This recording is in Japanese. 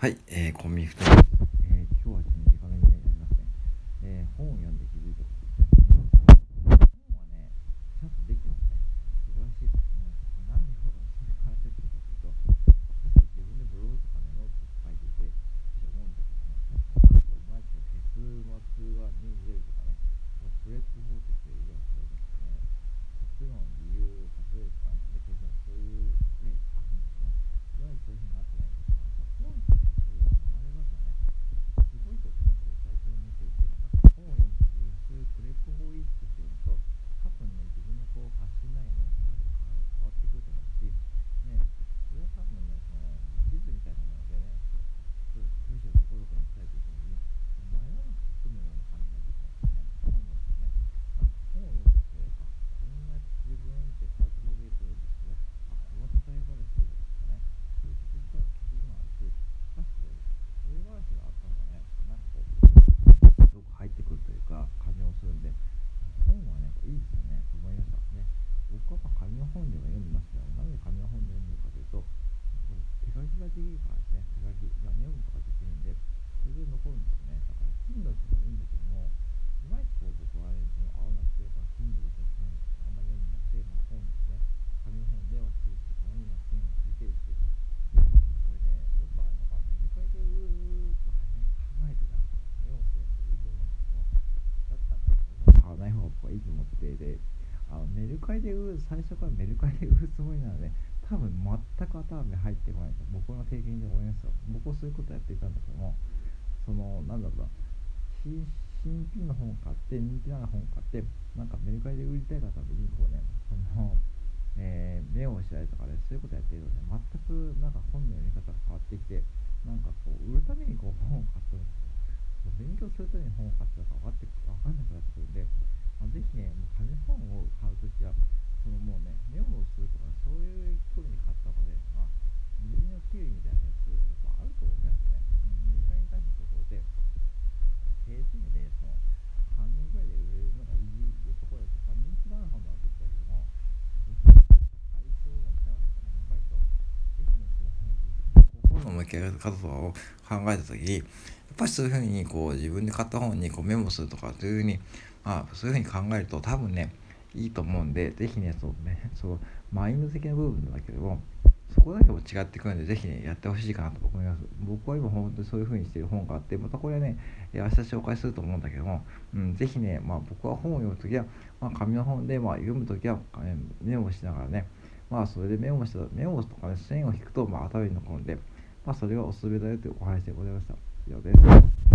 はい、えー、コンビニフトです。えー、今日はちょっと短めになりますね。えー、本を読んで気づいたことですね。本はね、ちゃんとできてますね。素晴らしいと思います。何でその話を聞いたかというと、私は自分でブログとかね、ノートとか書いていて、私は思うんだけどね、なんかいまいち結末がに出るとかね、プレット法っていうようなことですね。結論、理由、例えば、ね、で、結論、そういうね、あるんですね。いまいちそういうふうになってないんですが、本ってね、本では読んでますけど、なぜ紙の本で読んでるかというと、手書きができるからですね。手書きがメモとかできるんで、それで残るんですね。だから、Kindle とかもいいんだけども、いまいちこう僕は、その合わなくて、まあ、Kindle が最近あんまり読んでなくて、まあ、本ですね。紙の本では地域とかに今線を引いてるっていうか、これね、よくあるのが、メルカリで売るとね、考えてなんかメモするやついると思うんですけど、だったらね、買わない方が僕はいいと思ってで、あのメルカリで売る最初からメルカリで売るつもりなので多分全く頭に入ってこないと僕の経験で思いますよ僕はそういうことやっていたんだけどもそのなんだろうな新品の本買って人気な本買ってなんかメルカリで売りたい方でにこうねそのえー、目をしたりとかね、そういうことやってるとね、全くなんか本の読み方が変わってきて、なんかこう、売るためにこう本を買ってるんですよ。勉強するために本を買ってたか分かって分かんなくなってくるんで、まあ、ぜひね、もう紙本を買うときは、そのもうね、メモをするとか、そういう興味に買った方がね、まあ、水のキウイみたいなやつ、やっぱあると思いますよね。うん、メーカーに対したところで、せいぜいね、その、半年ぐらいで売れるのがいいところです。まあ、人気がある本はできたけども、対象が違うとかね、考えると、ぜひね、その、本の向き合い方とかを考えたときに、やっぱりそういうふうにこう自分で買った本にこうメモするとかというふうにまあ、そういうふうに考えると多分ねいいと思うんで是非ねそうねそうマインド的な部分だけどもそこだけも違ってくるんで是非ねやってほしいかなと思います。僕は今本当にそういう風にしてる本があってまたこれはね明日紹介すると思うんだけども、うん、是非ねまあ僕は本を読む時は、まあ、紙の本で、まあ、読む時は、ね、メモしながらねまあそれでメモしたメモとかね線を引くと、まあ、頭に残るんでまあそれがおすすめだよというお話でございました。以上です。